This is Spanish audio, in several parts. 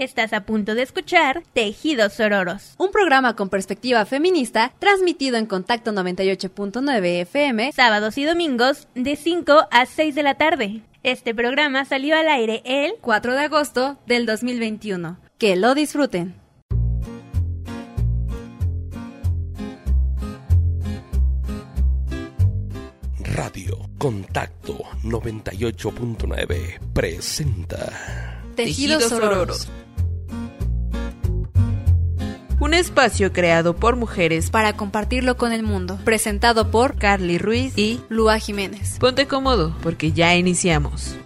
Estás a punto de escuchar Tejidos Sororos, un programa con perspectiva feminista transmitido en Contacto 98.9 FM, sábados y domingos de 5 a 6 de la tarde. Este programa salió al aire el 4 de agosto del 2021. Que lo disfruten. Radio Contacto 98.9 presenta Tejidos Sororos un espacio creado por mujeres para compartirlo con el mundo, presentado por Carly Ruiz y Lua Jiménez. Ponte cómodo porque ya iniciamos.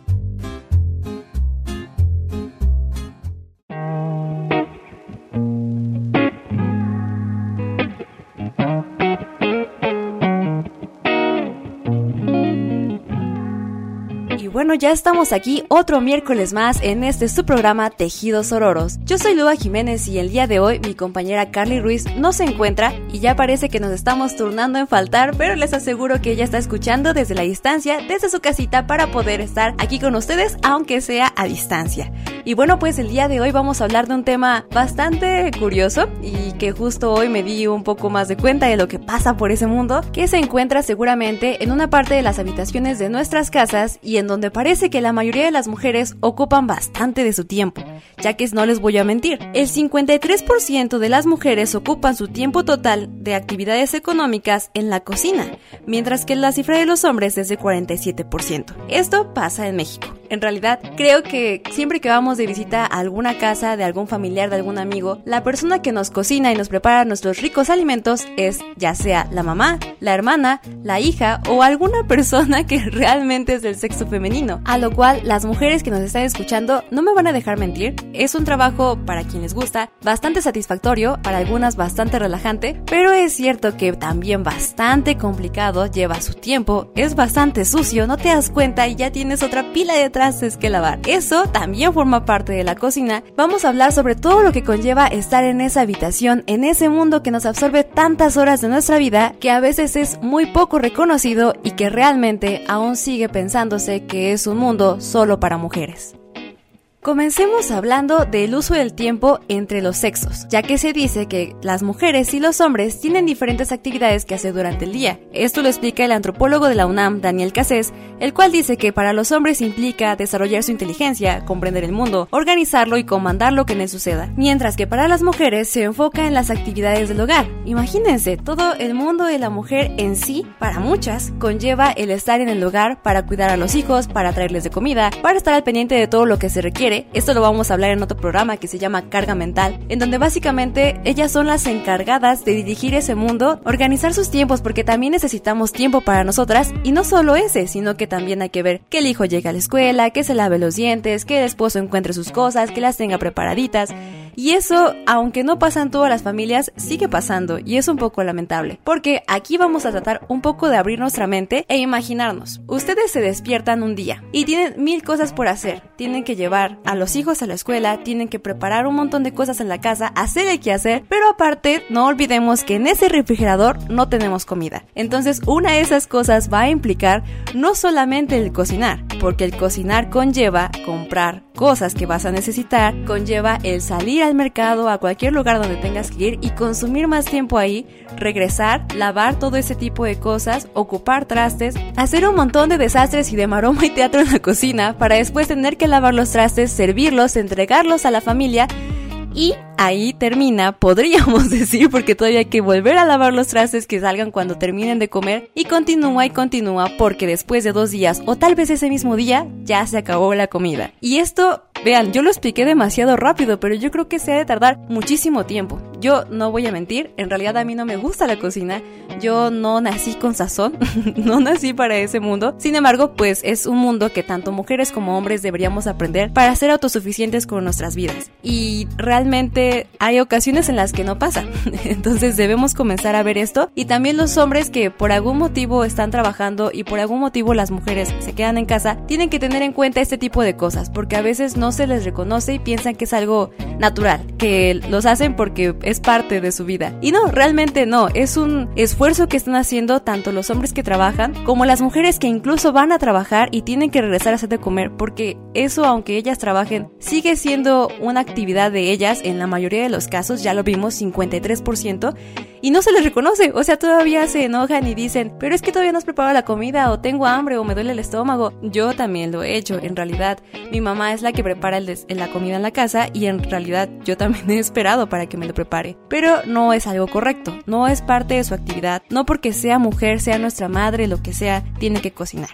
Bueno, ya estamos aquí otro miércoles más en este su programa Tejidos Ororos. Yo soy Lua Jiménez y el día de hoy mi compañera Carly Ruiz no se encuentra y ya parece que nos estamos turnando en faltar, pero les aseguro que ella está escuchando desde la distancia, desde su casita para poder estar aquí con ustedes, aunque sea a distancia. Y bueno, pues el día de hoy vamos a hablar de un tema bastante curioso y que justo hoy me di un poco más de cuenta de lo que pasa por ese mundo, que se encuentra seguramente en una parte de las habitaciones de nuestras casas y en donde parece que la mayoría de las mujeres ocupan bastante de su tiempo, ya que no les voy a mentir, el 53% de las mujeres ocupan su tiempo total de actividades económicas en la cocina, mientras que la cifra de los hombres es de 47%. Esto pasa en México. En realidad, creo que siempre que vamos de visita a alguna casa de algún familiar, de algún amigo, la persona que nos cocina y nos prepara nuestros ricos alimentos es ya sea la mamá, la hermana, la hija o alguna persona que realmente es del sexo femenino. A lo cual las mujeres que nos están escuchando no me van a dejar mentir, es un trabajo para quien les gusta, bastante satisfactorio, para algunas bastante relajante, pero es cierto que también bastante complicado, lleva su tiempo, es bastante sucio, no te das cuenta y ya tienes otra pila de trastes que lavar. Eso también forma parte de la cocina. Vamos a hablar sobre todo lo que conlleva estar en esa habitación, en ese mundo que nos absorbe tantas horas de nuestra vida que a veces es muy poco reconocido y que realmente aún sigue pensándose que es un mundo solo para mujeres. Comencemos hablando del uso del tiempo entre los sexos, ya que se dice que las mujeres y los hombres tienen diferentes actividades que hacer durante el día. Esto lo explica el antropólogo de la UNAM, Daniel Cassés, el cual dice que para los hombres implica desarrollar su inteligencia, comprender el mundo, organizarlo y comandar lo que le suceda, mientras que para las mujeres se enfoca en las actividades del hogar. Imagínense, todo el mundo de la mujer en sí, para muchas, conlleva el estar en el hogar para cuidar a los hijos, para traerles de comida, para estar al pendiente de todo lo que se requiere esto lo vamos a hablar en otro programa que se llama Carga Mental, en donde básicamente ellas son las encargadas de dirigir ese mundo, organizar sus tiempos, porque también necesitamos tiempo para nosotras, y no solo ese, sino que también hay que ver que el hijo llegue a la escuela, que se lave los dientes, que el esposo encuentre sus cosas, que las tenga preparaditas. Y eso, aunque no pasa en todas las familias, sigue pasando y es un poco lamentable, porque aquí vamos a tratar un poco de abrir nuestra mente e imaginarnos. Ustedes se despiertan un día y tienen mil cosas por hacer. Tienen que llevar a los hijos a la escuela, tienen que preparar un montón de cosas en la casa, hacer el hacer, pero aparte no olvidemos que en ese refrigerador no tenemos comida. Entonces una de esas cosas va a implicar no solamente el cocinar, porque el cocinar conlleva comprar cosas que vas a necesitar, conlleva el salir al mercado, a cualquier lugar donde tengas que ir y consumir más tiempo ahí, regresar, lavar todo ese tipo de cosas, ocupar trastes, hacer un montón de desastres y de maroma y teatro en la cocina para después tener que lavar los trastes, servirlos, entregarlos a la familia y ahí termina, podríamos decir, porque todavía hay que volver a lavar los trastes que salgan cuando terminen de comer y continúa y continúa porque después de dos días o tal vez ese mismo día ya se acabó la comida. Y esto, vean, yo lo expliqué demasiado rápido, pero yo creo que se ha de tardar muchísimo tiempo. Yo no voy a mentir, en realidad a mí no me gusta la cocina, yo no nací con sazón, no nací para ese mundo. Sin embargo, pues es un mundo que tanto mujeres como hombres deberíamos aprender para ser autosuficientes con nuestras vidas. Y realmente hay ocasiones en las que no pasa. Entonces debemos comenzar a ver esto. Y también los hombres que por algún motivo están trabajando y por algún motivo las mujeres se quedan en casa, tienen que tener en cuenta este tipo de cosas, porque a veces no se les reconoce y piensan que es algo natural, que los hacen porque es parte de su vida. Y no, realmente no, es un esfuerzo que están haciendo tanto los hombres que trabajan como las mujeres que incluso van a trabajar y tienen que regresar a hacer de comer, porque eso, aunque ellas trabajen, sigue siendo una actividad de ellas en la mayoría de los casos, ya lo vimos 53%, y no se les reconoce, o sea, todavía se enojan y dicen, pero es que todavía no has preparado la comida, o tengo hambre, o me duele el estómago. Yo también lo he hecho, en realidad, mi mamá es la que prepara el la comida en la casa y en realidad yo también he esperado para que me lo prepare. Pero no es algo correcto, no es parte de su actividad, no porque sea mujer, sea nuestra madre, lo que sea, tiene que cocinar.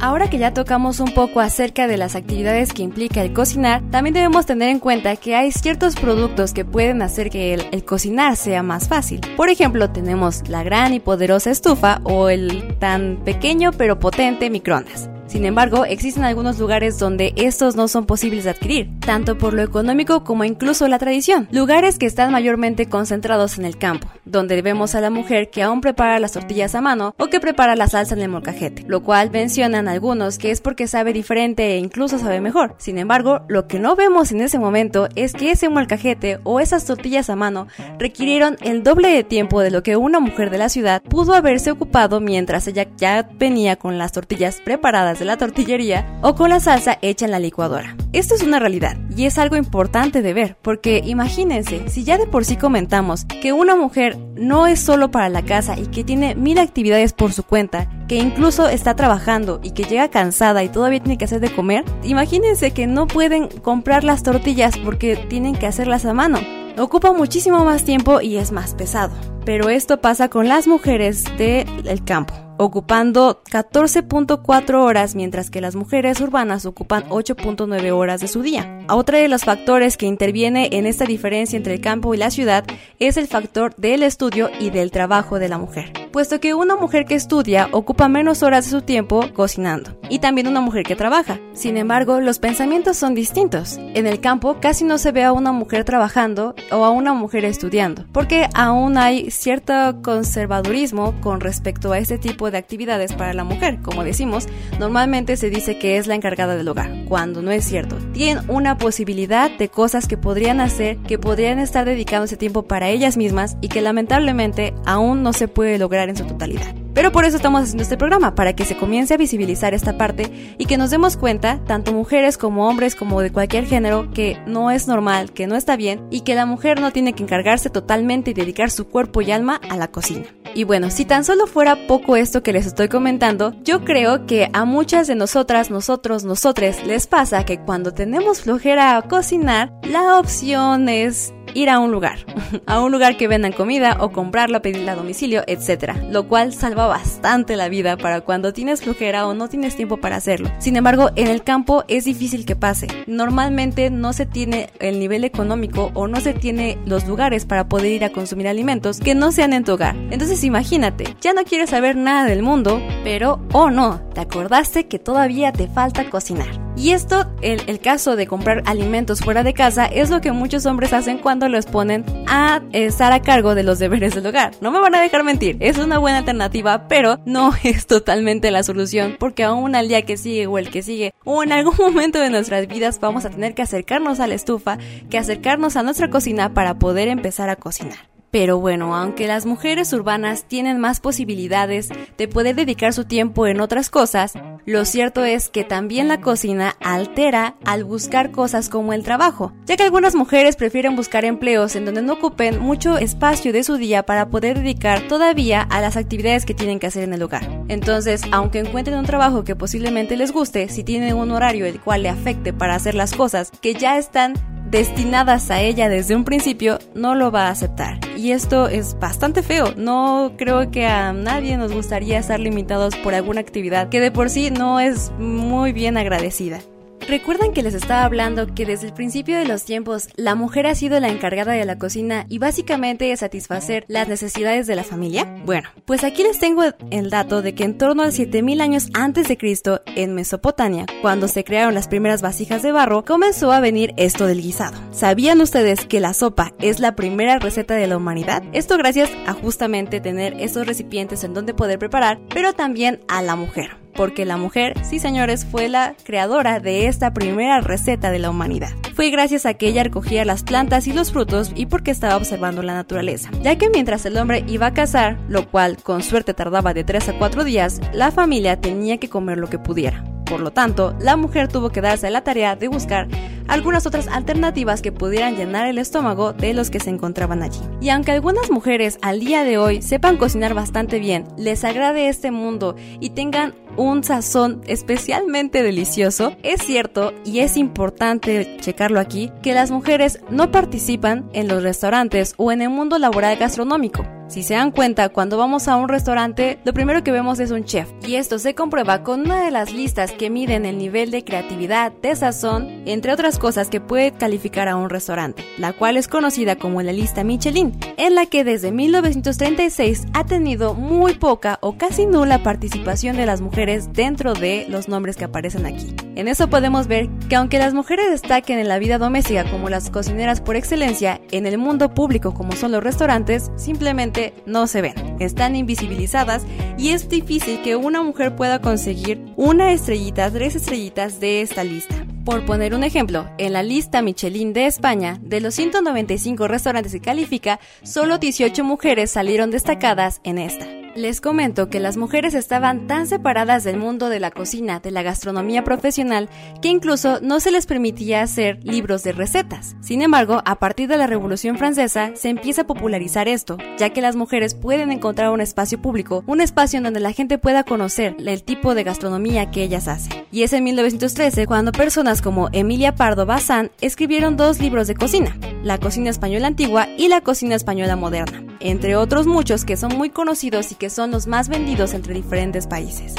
Ahora que ya tocamos un poco acerca de las actividades que implica el cocinar, también debemos tener en cuenta que hay ciertos productos que pueden hacer que el, cocinar sea más fácil. Por ejemplo, tenemos la gran y poderosa estufa o el tan pequeño pero potente microondas. Sin embargo, existen algunos lugares donde estos no son posibles de adquirir, tanto por lo económico como incluso la tradición. Lugares que están mayormente concentrados en el campo, donde vemos a la mujer que aún prepara las tortillas a mano o que prepara la salsa en el molcajete, lo cual mencionan algunos que es porque sabe diferente e incluso sabe mejor. Sin embargo, lo que no vemos en ese momento es que ese molcajete o esas tortillas a mano requirieron el doble de tiempo de lo que una mujer de la ciudad pudo haberse ocupado mientras ella ya venía con las tortillas preparadas de la tortillería o con la salsa hecha en la licuadora. Esto es una realidad y es algo importante de ver, porque imagínense, si ya de por sí comentamos que una mujer no es solo para la casa y que tiene mil actividades por su cuenta, que incluso está trabajando y que llega cansada y todavía tiene que hacer de comer, imagínense que no pueden comprar las tortillas porque tienen que hacerlas a mano. Ocupa muchísimo más tiempo y es más pesado. Pero esto pasa con las mujeres del campo ocupando 14.4 horas, mientras que las mujeres urbanas ocupan 8.9 horas de su día. Otra de los factores que interviene en esta diferencia entre el campo y la ciudad es el factor del estudio y del trabajo de la mujer, puesto que una mujer que estudia ocupa menos horas de su tiempo cocinando, y también una mujer que trabaja. Sin embargo, los pensamientos son distintos. En el campo casi no se ve a una mujer trabajando o a una mujer estudiando, porque aún hay cierto conservadurismo con respecto a este tipo de actividades para la mujer. Como decimos, normalmente se dice que es la encargada del hogar, cuando no es cierto. Tienen una posibilidad de cosas que podrían hacer, que podrían estar dedicando ese tiempo para ellas mismas y que lamentablemente aún no se puede lograr en su totalidad. Pero por eso estamos haciendo este programa, para que se comience a visibilizar esta parte y que nos demos cuenta, tanto mujeres como hombres como de cualquier género, que no es normal, que no está bien y que la mujer no tiene que encargarse totalmente y dedicar su cuerpo y alma a la cocina. Y bueno, si tan solo fuera poco esto que les estoy comentando, yo creo que a muchas de nosotras, nosotros, nosotres les pasa que cuando tenemos flojera a cocinar, la opción es ir a un lugar, a un lugar que vendan comida o comprarla, pedirla a domicilio, etc. Lo cual salva bastante la vida para cuando tienes flojera o no tienes tiempo para hacerlo. Sin embargo, en el campo es difícil que pase. Normalmente no se tiene el nivel económico o no se tiene los lugares para poder ir a consumir alimentos que no sean en tu hogar. Entonces imagínate, ya no quieres saber nada del mundo, pero, oh no, te acordaste que todavía te falta cocinar. Y esto, el, caso de comprar alimentos fuera de casa, es lo que muchos hombres hacen cuando los ponen a estar a cargo de los deberes del hogar. No me van a dejar mentir, es una buena alternativa, pero no es totalmente la solución, porque aún al día que sigue o el que sigue, o en algún momento de nuestras vidas vamos a tener que acercarnos a la estufa, que acercarnos a nuestra cocina para poder empezar a cocinar. Pero bueno, aunque las mujeres urbanas tienen más posibilidades de poder dedicar su tiempo en otras cosas, lo cierto es que también la cocina altera al buscar cosas como el trabajo, ya que algunas mujeres prefieren buscar empleos en donde no ocupen mucho espacio de su día para poder dedicar todavía a las actividades que tienen que hacer en el hogar. Entonces, aunque encuentren un trabajo que posiblemente les guste, si tienen un horario el cual le afecte para hacer las cosas que ya están destinadas a ella desde un principio, no lo va a aceptar. Y esto es bastante feo. No creo que a nadie nos gustaría estar limitados por alguna actividad que de por sí no es muy bien agradecida. ¿Recuerdan que les estaba hablando que desde el principio de los tiempos la mujer ha sido la encargada de la cocina y básicamente de satisfacer las necesidades de la familia? Bueno, pues aquí les tengo el dato de que en torno a 7000 años antes de Cristo, en Mesopotamia, cuando se crearon las primeras vasijas de barro, comenzó a venir esto del guisado. ¿Sabían ustedes que la sopa es la primera receta de la humanidad? Esto gracias a justamente tener esos recipientes en donde poder preparar, pero también a la mujer porque la mujer, sí señores, fue la creadora de esta primera receta de la humanidad. Fue gracias a que ella recogía las plantas y los frutos y porque estaba observando la naturaleza, ya que mientras el hombre iba a cazar, lo cual con suerte tardaba de 3 a 4 días, la familia tenía que comer lo que pudiera. Por lo tanto, la mujer tuvo que darse la tarea de buscar algunas otras alternativas que pudieran llenar el estómago de los que se encontraban allí. Y aunque algunas mujeres al día de hoy sepan cocinar bastante bien, les agrade este mundo y tengan un sazón especialmente delicioso, es cierto y es importante checarlo aquí que las mujeres no participan en los restaurantes o en el mundo laboral gastronómico. Si se dan cuenta, cuando vamos a un restaurante, lo primero que vemos es un chef. Y esto se comprueba con una de las listas que miden el nivel de creatividad, de sazón, entre otras cosas que puede calificar a un restaurante, la cual es conocida como la lista Michelin, en la que desde 1936 ha tenido muy poca o casi nula participación de las mujeres dentro de los nombres que aparecen aquí. En eso podemos ver que aunque las mujeres destaquen en la vida doméstica como las cocineras por excelencia, en el mundo público como son los restaurantes, simplemente no se ven, están invisibilizadas y es difícil que una mujer pueda conseguir una estrellita, tres estrellitas de esta lista. Por poner un ejemplo, en la lista Michelin de España, de los 195 restaurantes que califica, solo 18 mujeres salieron destacadas en esta. Les comento que las mujeres estaban tan separadas del mundo de la cocina, de la gastronomía profesional, que incluso no se les permitía hacer libros de recetas. Sin embargo, a partir de la Revolución Francesa se empieza a popularizar esto, ya que las mujeres pueden encontrar un espacio público, un espacio en donde la gente pueda conocer el tipo de gastronomía que ellas hacen. Y es en 1913 cuando personas como Emilia Pardo Bazán escribieron dos libros de cocina, La cocina española antigua y La cocina española moderna entre otros muchos que son muy conocidos y que son los más vendidos entre diferentes países.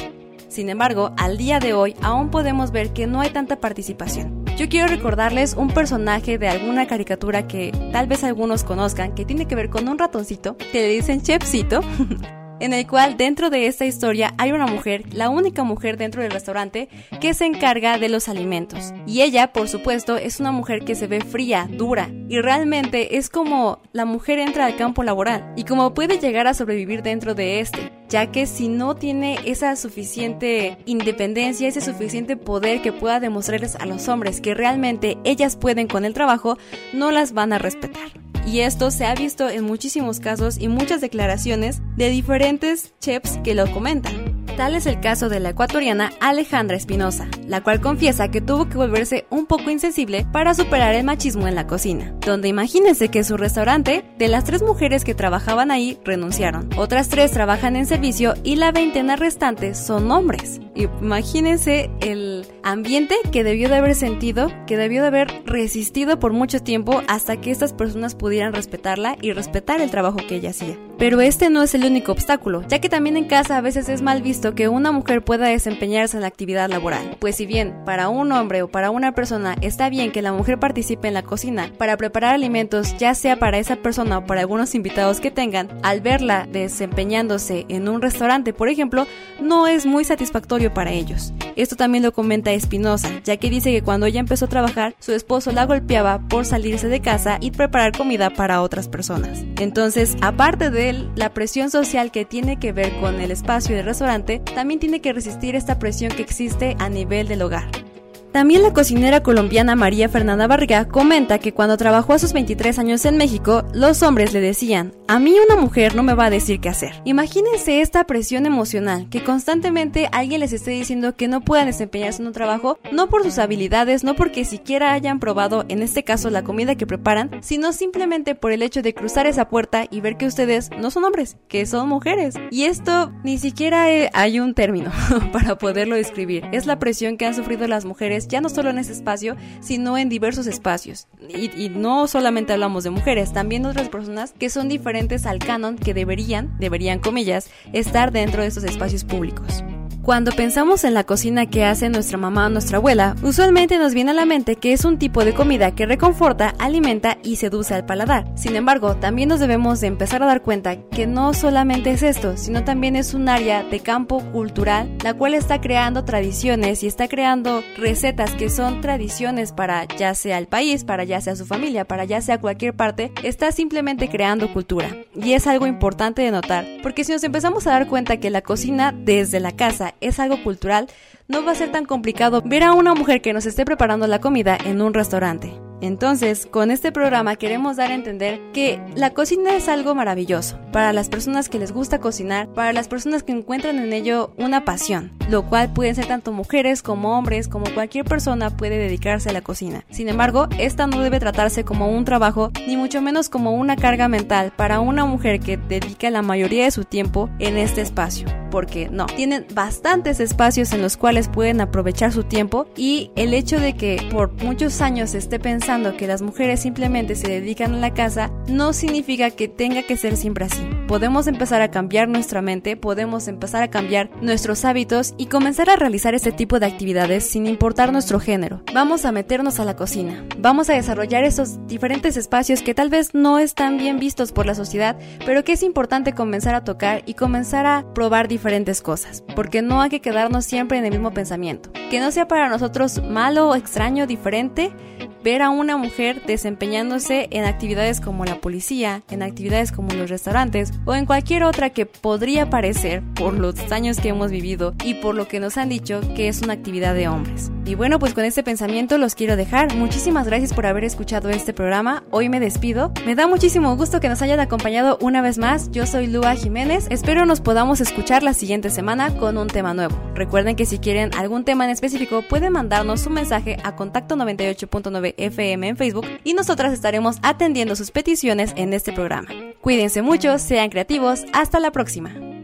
Sin embargo, al día de hoy aún podemos ver que no hay tanta participación. Yo quiero recordarles un personaje de alguna caricatura que tal vez algunos conozcan, que tiene que ver con un ratoncito, que le dicen Chefcito, en el cual dentro de esta historia hay una mujer, la única mujer dentro del restaurante, que se encarga de los alimentos. Y ella, por supuesto, es una mujer que se ve fría, dura, y realmente es como la mujer entra al campo laboral y como puede llegar a sobrevivir dentro de este, ya que si no tiene esa suficiente independencia, ese suficiente poder que pueda demostrarles a los hombres que realmente ellas pueden con el trabajo, no las van a respetar. Y esto se ha visto en muchísimos casos y muchas declaraciones de diferentes chefs que lo comentan. Tal es el caso de la ecuatoriana Alejandra Espinosa, la cual confiesa que tuvo que volverse un poco insensible para superar el machismo en la cocina, donde imagínense que su restaurante, de las tres mujeres que trabajaban ahí, renunciaron. Otras tres trabajan en servicio y la veintena restante son hombres. Imagínense el ambiente que debió de haber sentido, que debió de haber resistido por mucho tiempo hasta que estas personas pudieran respetarla y respetar el trabajo que ella hacía. Pero este no es el único obstáculo, ya que también en casa a veces es mal visto que una mujer pueda desempeñarse en la actividad laboral. Pues si bien para un hombre o para una persona está bien que la mujer participe en la cocina para preparar alimentos, ya sea para esa persona o para algunos invitados que tengan, al verla desempeñándose en un restaurante, por ejemplo, no es muy satisfactorio para ellos. Esto también lo comenta Espinosa, ya que dice que cuando ella empezó a trabajar, su esposo la golpeaba por salirse de casa y preparar comida para otras personas. Entonces, aparte de la presión social que tiene que ver con el espacio del restaurante, también tiene que resistir esta presión que existe a nivel del hogar. También la cocinera colombiana María Fernanda Varga comenta que cuando trabajó a sus 23 años en México, los hombres le decían, a mí una mujer no me va a decir qué hacer. Imagínense esta presión emocional, que constantemente alguien les esté diciendo que no puedan desempeñarse en un trabajo, no por sus habilidades, no porque siquiera hayan probado, en este caso, la comida que preparan, sino simplemente por el hecho de cruzar esa puerta y ver que ustedes no son hombres, que son mujeres. Y esto ni siquiera hay un término para poderlo describir. Es la presión que han sufrido las mujeres ya no solo en ese espacio, sino en diversos espacios. Y, y, no solamente hablamos de mujeres, también otras personas que son diferentes al canon que deberían, deberían comillas, estar dentro de estos espacios públicos. Cuando pensamos en la cocina que hace nuestra mamá o nuestra abuela, usualmente nos viene a la mente que es un tipo de comida que reconforta, alimenta y seduce al paladar. Sin embargo, también nos debemos de empezar a dar cuenta que no solamente es esto, sino también es un área de campo cultural, la cual está creando tradiciones y está creando recetas que son tradiciones para ya sea el país, para ya sea su familia, para ya sea cualquier parte, está simplemente creando cultura. Y es algo importante de notar, porque si nos empezamos a dar cuenta que la cocina desde la casa es algo cultural, no va a ser tan complicado ver a una mujer que nos esté preparando la comida en un restaurante. Entonces, con este programa queremos dar a entender que la cocina es algo maravilloso para las personas que les gusta cocinar, para las personas que encuentran en ello una pasión, lo cual pueden ser tanto mujeres como hombres, como cualquier persona puede dedicarse a la cocina. Sin embargo, esta no debe tratarse como un trabajo, ni mucho menos como una carga mental para una mujer que dedica la mayoría de su tiempo en este espacio. Porque no, tienen bastantes espacios en los cuales pueden aprovechar su tiempo y el hecho de que por muchos años se esté pensando que las mujeres simplemente se dedican a la casa no significa que tenga que ser siempre así. Podemos empezar a cambiar nuestra mente, podemos empezar a cambiar nuestros hábitos y comenzar a realizar este tipo de actividades sin importar nuestro género. Vamos a meternos a la cocina, vamos a desarrollar esos diferentes espacios que tal vez no están bien vistos por la sociedad, pero que es importante comenzar a tocar y comenzar a probar diferentes cosas, porque no hay que quedarnos siempre en el mismo pensamiento. Que no sea para nosotros malo, extraño, diferente, ver a una mujer desempeñándose en actividades como la policía, en actividades como los restaurantes o en cualquier otra que podría parecer, por los años que hemos vivido y por lo que nos han dicho, que es una actividad de hombres. Y bueno, pues con este pensamiento los quiero dejar. Muchísimas gracias por haber escuchado este programa. Hoy me despido. Me da muchísimo gusto que nos hayan acompañado una vez más. Yo soy Lua Jiménez. Espero nos podamos escuchar la siguiente semana con un tema nuevo. Recuerden que si quieren algún tema en específico pueden mandarnos un mensaje a contacto 98.9 FM en Facebook y nosotras estaremos atendiendo sus peticiones en este programa. Cuídense mucho, sean creativos, hasta la próxima.